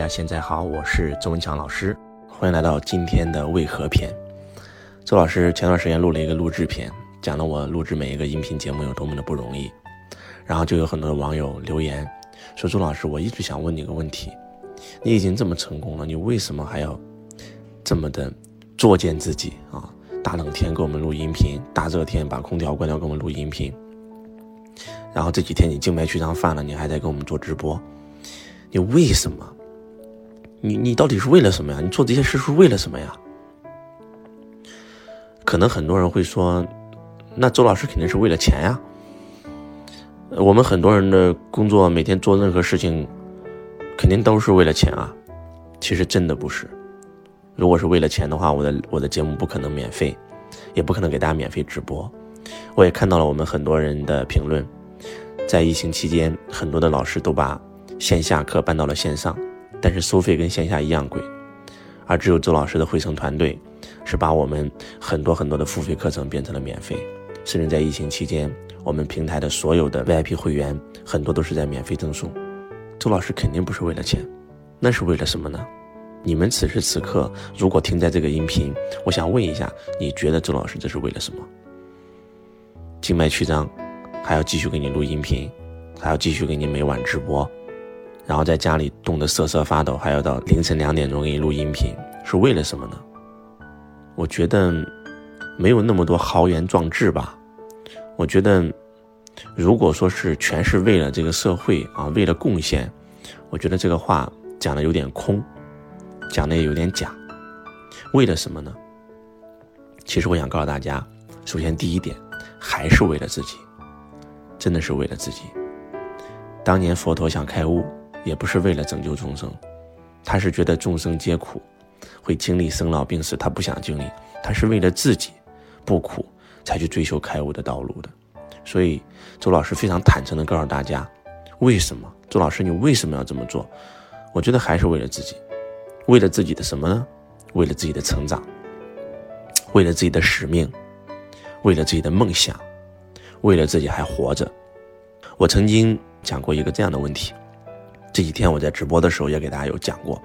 大家现在好，我是周文强老师，欢迎来到今天的为何篇。周老师前段时间录了一个录制片，讲了我录制每一个音频节目有多么的不容易，然后就有很多的网友留言说：“周老师，我一直想问你个问题，你已经这么成功了，你为什么还要这么的作践自己啊？大冷天给我们录音频，大热天把空调关掉给我们录音频，然后这几天你静脉曲张犯了，你还在给我们做直播，你为什么？”你你到底是为了什么呀？你做这些事是为了什么呀？可能很多人会说，那周老师肯定是为了钱呀。我们很多人的工作，每天做任何事情，肯定都是为了钱啊。其实真的不是。如果是为了钱的话，我的我的节目不可能免费，也不可能给大家免费直播。我也看到了我们很多人的评论，在疫情期间，很多的老师都把线下课搬到了线上。但是收费跟线下一样贵，而只有周老师的汇成团队，是把我们很多很多的付费课程变成了免费，甚至在疫情期间，我们平台的所有的 VIP 会员很多都是在免费赠送。周老师肯定不是为了钱，那是为了什么呢？你们此时此刻如果听在这个音频，我想问一下，你觉得周老师这是为了什么？静脉曲张，还要继续给你录音频，还要继续给你每晚直播。然后在家里冻得瑟瑟发抖，还要到凌晨两点钟给你录音频，是为了什么呢？我觉得没有那么多豪言壮志吧。我觉得，如果说是全是为了这个社会啊，为了贡献，我觉得这个话讲的有点空，讲的也有点假。为了什么呢？其实我想告诉大家，首先第一点，还是为了自己，真的是为了自己。当年佛陀想开悟。也不是为了拯救众生，他是觉得众生皆苦，会经历生老病死，他不想经历，他是为了自己不苦才去追求开悟的道路的。所以，周老师非常坦诚地告诉大家，为什么？周老师，你为什么要这么做？我觉得还是为了自己，为了自己的什么呢？为了自己的成长，为了自己的使命，为了自己的梦想，为了自己还活着。我曾经讲过一个这样的问题。这几天我在直播的时候也给大家有讲过，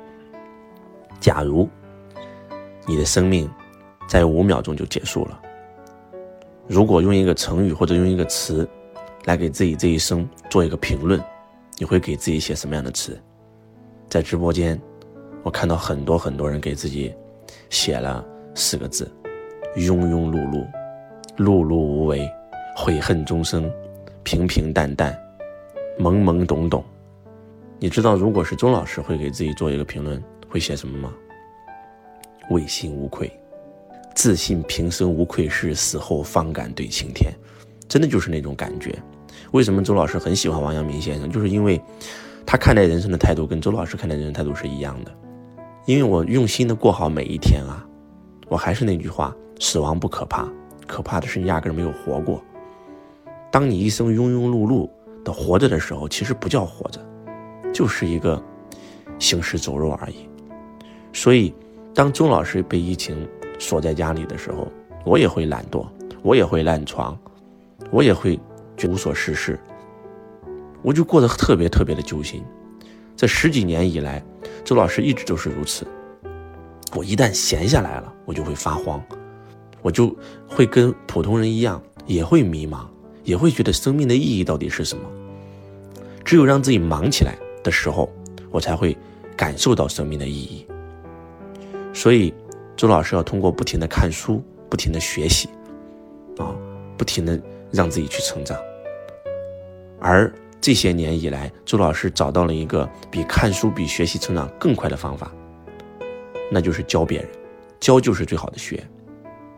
假如你的生命在五秒钟就结束了，如果用一个成语或者用一个词来给自己这一生做一个评论，你会给自己写什么样的词？在直播间，我看到很多很多人给自己写了四个字：庸庸碌碌、碌碌无为、悔恨终生、平平淡淡、懵懵懂懂。你知道，如果是钟老师会给自己做一个评论，会写什么吗？问心无愧，自信平生无愧事，死后方敢对青天。真的就是那种感觉。为什么周老师很喜欢王阳明先生？就是因为他看待人生的态度跟周老师看待人生态度是一样的。因为我用心的过好每一天啊。我还是那句话，死亡不可怕，可怕的是你压根没有活过。当你一生庸庸碌碌的活着的时候，其实不叫活着。就是一个行尸走肉而已，所以当钟老师被疫情锁在家里的时候，我也会懒惰，我也会烂床，我也会无所事事，我就过得特别特别的揪心。这十几年以来，周老师一直都是如此。我一旦闲下来了，我就会发慌，我就会跟普通人一样，也会迷茫，也会觉得生命的意义到底是什么。只有让自己忙起来。的时候，我才会感受到生命的意义。所以，周老师要通过不停的看书、不停的学习，啊，不停的让自己去成长。而这些年以来，周老师找到了一个比看书、比学习成长更快的方法，那就是教别人，教就是最好的学。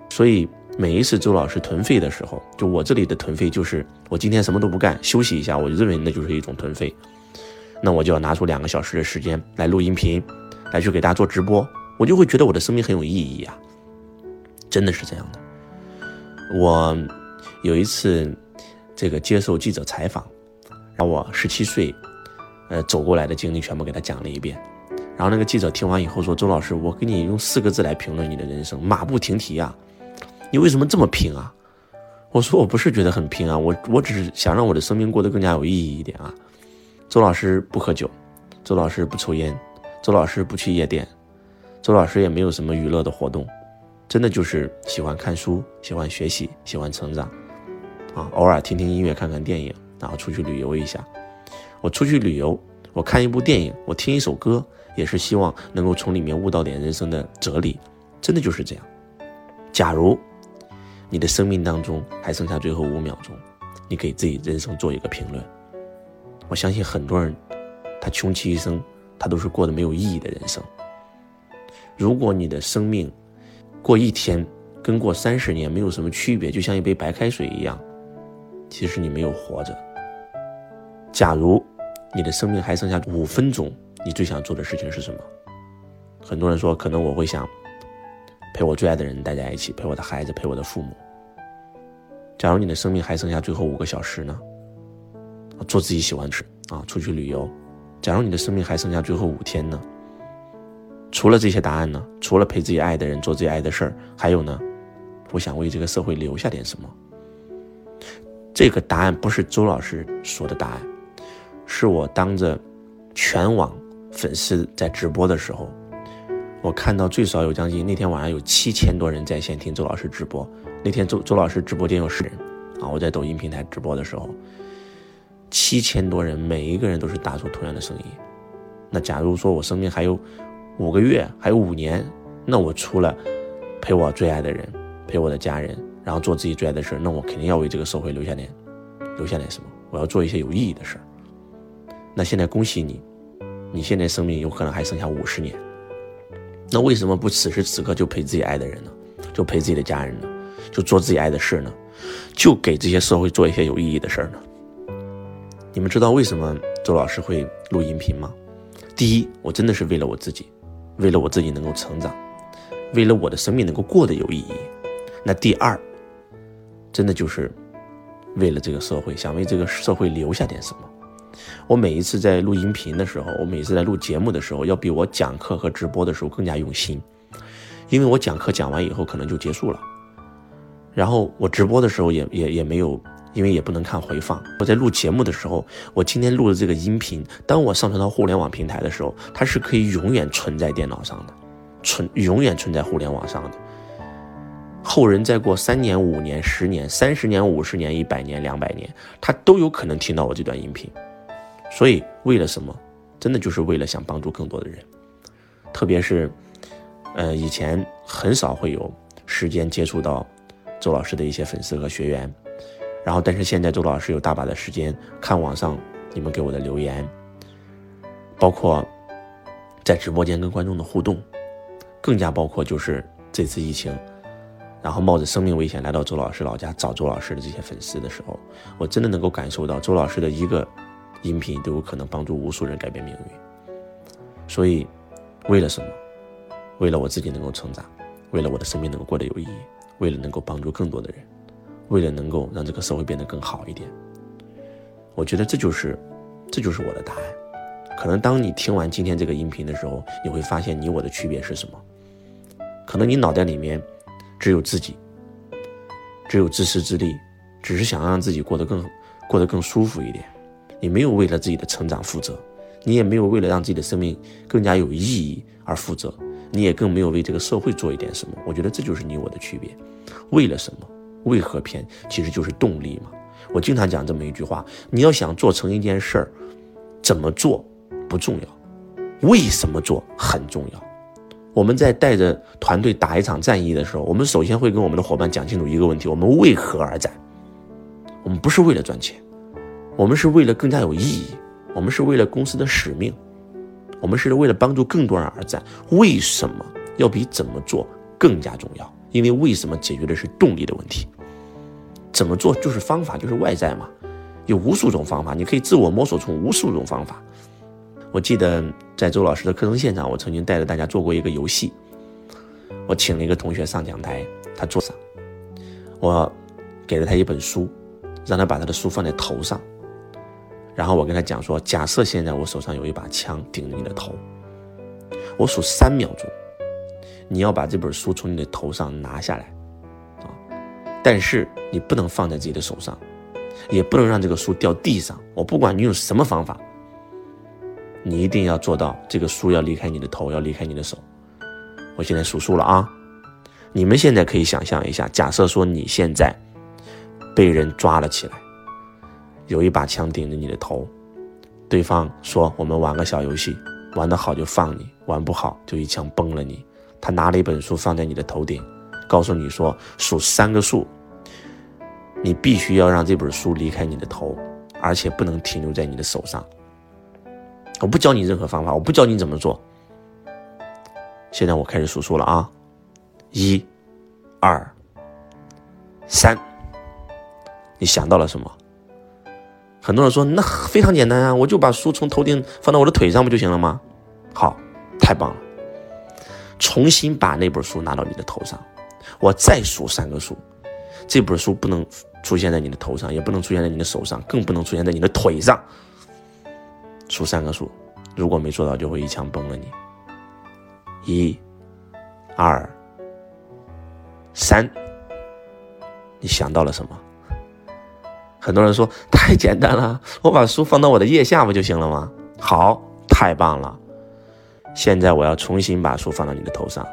所以，每一次周老师囤废的时候，就我这里的囤废，就是我今天什么都不干，休息一下，我认为那就是一种囤废。那我就要拿出两个小时的时间来录音频，来去给大家做直播，我就会觉得我的生命很有意义啊！真的是这样的。我有一次这个接受记者采访，让我十七岁，呃走过来的经历全部给他讲了一遍。然后那个记者听完以后说：“周老师，我给你用四个字来评论你的人生，马不停蹄啊！你为什么这么拼啊？”我说：“我不是觉得很拼啊，我我只是想让我的生命过得更加有意义一点啊。”周老师不喝酒，周老师不抽烟，周老师不去夜店，周老师也没有什么娱乐的活动，真的就是喜欢看书，喜欢学习，喜欢成长，啊，偶尔听听音乐，看看电影，然后出去旅游一下。我出去旅游，我看一部电影，我听一首歌，也是希望能够从里面悟到点人生的哲理，真的就是这样。假如你的生命当中还剩下最后五秒钟，你给自己人生做一个评论。我相信很多人，他穷其一生，他都是过得没有意义的人生。如果你的生命过一天跟过三十年没有什么区别，就像一杯白开水一样，其实你没有活着。假如你的生命还剩下五分钟，你最想做的事情是什么？很多人说，可能我会想陪我最爱的人待在一起，陪我的孩子，陪我的父母。假如你的生命还剩下最后五个小时呢？做自己喜欢吃啊，出去旅游。假如你的生命还剩下最后五天呢？除了这些答案呢？除了陪自己爱的人做自己爱的事儿，还有呢？我想为这个社会留下点什么？这个答案不是周老师说的答案，是我当着全网粉丝在直播的时候，我看到最少有将近那天晚上有七千多人在线听周老师直播。那天周周老师直播间有十人啊，我在抖音平台直播的时候。七千多人，每一个人都是打出同样的声音。那假如说我生命还有五个月，还有五年，那我除了陪我最爱的人，陪我的家人，然后做自己最爱的事那我肯定要为这个社会留下点，留下点什么？我要做一些有意义的事那现在恭喜你，你现在生命有可能还剩下五十年。那为什么不此时此刻就陪自己爱的人呢？就陪自己的家人呢？就做自己爱的事呢？就给这些社会做一些有意义的事呢？你们知道为什么周老师会录音频吗？第一，我真的是为了我自己，为了我自己能够成长，为了我的生命能够过得有意义。那第二，真的就是为了这个社会，想为这个社会留下点什么。我每一次在录音频的时候，我每次在录节目的时候，要比我讲课和直播的时候更加用心，因为我讲课讲完以后可能就结束了，然后我直播的时候也也也没有。因为也不能看回放。我在录节目的时候，我今天录的这个音频，当我上传到互联网平台的时候，它是可以永远存在电脑上的，存永远存在互联网上的。后人再过三年、五年、十年、三十年、五十年、一百年、两百年，他都有可能听到我这段音频。所以，为了什么？真的就是为了想帮助更多的人。特别是，呃，以前很少会有时间接触到周老师的一些粉丝和学员。然后，但是现在周老师有大把的时间看网上你们给我的留言，包括在直播间跟观众的互动，更加包括就是这次疫情，然后冒着生命危险来到周老师老家找周老师的这些粉丝的时候，我真的能够感受到周老师的一个音频都有可能帮助无数人改变命运。所以，为了什么？为了我自己能够成长，为了我的生命能够过得有意义，为了能够帮助更多的人。为了能够让这个社会变得更好一点，我觉得这就是，这就是我的答案。可能当你听完今天这个音频的时候，你会发现你我的区别是什么？可能你脑袋里面只有自己，只有自私自利，只是想让自己过得更过得更舒服一点。你没有为了自己的成长负责，你也没有为了让自己的生命更加有意义而负责，你也更没有为这个社会做一点什么。我觉得这就是你我的区别。为了什么？为何偏其实就是动力嘛？我经常讲这么一句话：你要想做成一件事儿，怎么做不重要，为什么做很重要。我们在带着团队打一场战役的时候，我们首先会跟我们的伙伴讲清楚一个问题：我们为何而战？我们不是为了赚钱，我们是为了更加有意义，我们是为了公司的使命，我们是为了帮助更多人而战。为什么要比怎么做更加重要？因为为什么解决的是动力的问题？怎么做就是方法，就是外在嘛，有无数种方法，你可以自我摸索出无数种方法。我记得在周老师的课程现场，我曾经带着大家做过一个游戏。我请了一个同学上讲台，他坐上，我给了他一本书，让他把他的书放在头上，然后我跟他讲说：假设现在我手上有一把枪顶着你的头，我数三秒钟，你要把这本书从你的头上拿下来。但是你不能放在自己的手上，也不能让这个书掉地上。我不管你用什么方法，你一定要做到这个书要离开你的头，要离开你的手。我现在数数了啊！你们现在可以想象一下，假设说你现在被人抓了起来，有一把枪顶着你的头，对方说我们玩个小游戏，玩得好就放你，玩不好就一枪崩了你。他拿了一本书放在你的头顶，告诉你说数三个数，你必须要让这本书离开你的头，而且不能停留在你的手上。我不教你任何方法，我不教你怎么做。现在我开始数数了啊，一、二、三，你想到了什么？很多人说那非常简单啊，我就把书从头顶放到我的腿上不就行了吗？好，太棒了！重新把那本书拿到你的头上，我再数三个数，这本书不能出现在你的头上，也不能出现在你的手上，更不能出现在你的腿上。数三个数，如果没做到，就会一枪崩了你。一、二、三，你想到了什么？很多人说太简单了，我把书放到我的腋下不就行了吗？好，太棒了！现在我要重新把书放到你的头上，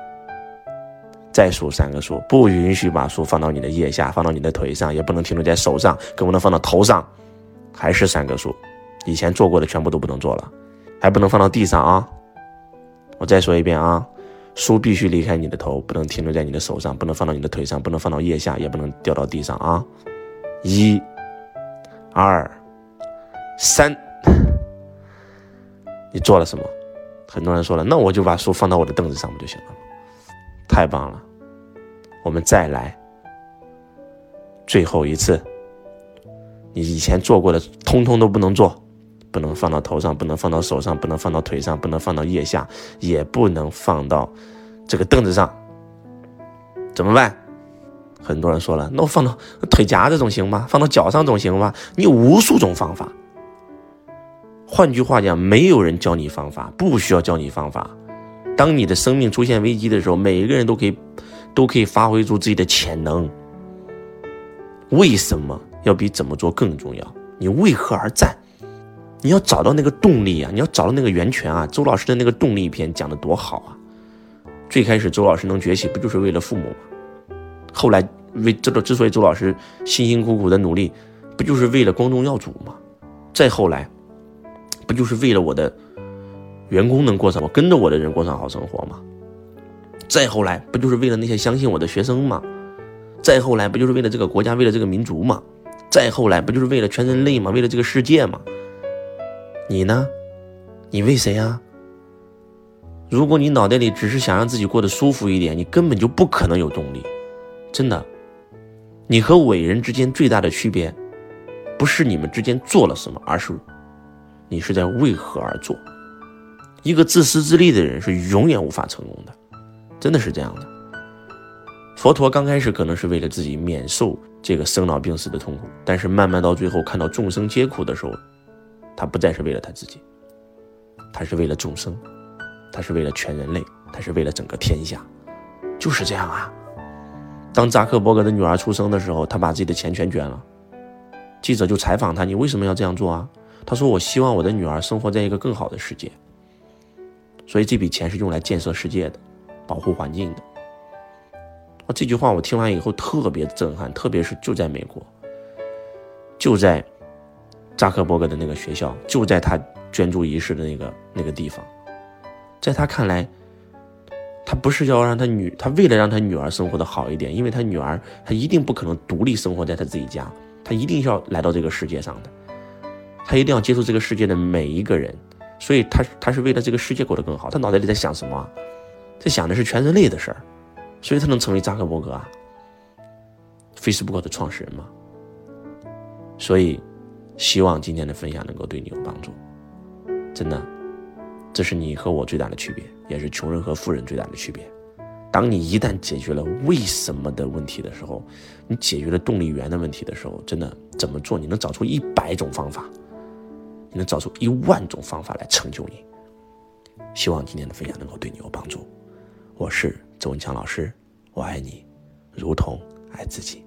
再数三个数，不允许把书放到你的腋下，放到你的腿上，也不能停留在手上，更不能放到头上，还是三个数。以前做过的全部都不能做了，还不能放到地上啊！我再说一遍啊，书必须离开你的头，不能停留在你的手上，不能放到你的腿上，不能放到腋下，也不能掉到地上啊！一、二、三，你做了什么？很多人说了，那我就把书放到我的凳子上不就行了？太棒了！我们再来，最后一次，你以前做过的通通都不能做。不能放到头上，不能放到手上，不能放到腿上，不能放到腋下，也不能放到这个凳子上，怎么办？很多人说了，那我放到腿夹子总行吗？放到脚上总行吗？你有无数种方法。换句话讲，没有人教你方法，不需要教你方法。当你的生命出现危机的时候，每一个人都可以，都可以发挥出自己的潜能。为什么要比怎么做更重要？你为何而战？你要找到那个动力啊！你要找到那个源泉啊！周老师的那个动力篇讲的多好啊！最开始周老师能崛起，不就是为了父母吗？后来为这个之所以周老师辛辛苦苦的努力，不就是为了光宗耀祖吗？再后来，不就是为了我的员工能过上我跟着我的人过上好生活吗？再后来，不就是为了那些相信我的学生吗？再后来，不就是为了这个国家，为了这个民族吗？再后来，不就是为了全人类吗？为了这个世界吗？你呢？你为谁呀？如果你脑袋里只是想让自己过得舒服一点，你根本就不可能有动力。真的，你和伟人之间最大的区别，不是你们之间做了什么，而是你是在为何而做。一个自私自利的人是永远无法成功的，真的是这样的。佛陀刚开始可能是为了自己免受这个生老病死的痛苦，但是慢慢到最后看到众生皆苦的时候。他不再是为了他自己，他是为了众生，他是为了全人类，他是为了整个天下，就是这样啊。当扎克伯格的女儿出生的时候，他把自己的钱全捐了。记者就采访他：“你为什么要这样做啊？”他说：“我希望我的女儿生活在一个更好的世界，所以这笔钱是用来建设世界的，保护环境的。”啊，这句话我听完以后特别震撼，特别是就在美国，就在。扎克伯格的那个学校就在他捐助仪式的那个那个地方，在他看来，他不是要让他女，他为了让他女儿生活的好一点，因为他女儿他一定不可能独立生活在他自己家，他一定要来到这个世界上的，他一定要接触这个世界的每一个人，所以他他是为了这个世界过得更好，他脑袋里在想什么？在想的是全人类的事儿，所以他能成为扎克伯格啊，Facebook 的创始人嘛，所以。希望今天的分享能够对你有帮助，真的，这是你和我最大的区别，也是穷人和富人最大的区别。当你一旦解决了为什么的问题的时候，你解决了动力源的问题的时候，真的怎么做？你能找出一百种方法，你能找出一万种方法来成就你。希望今天的分享能够对你有帮助。我是周文强老师，我爱你，如同爱自己。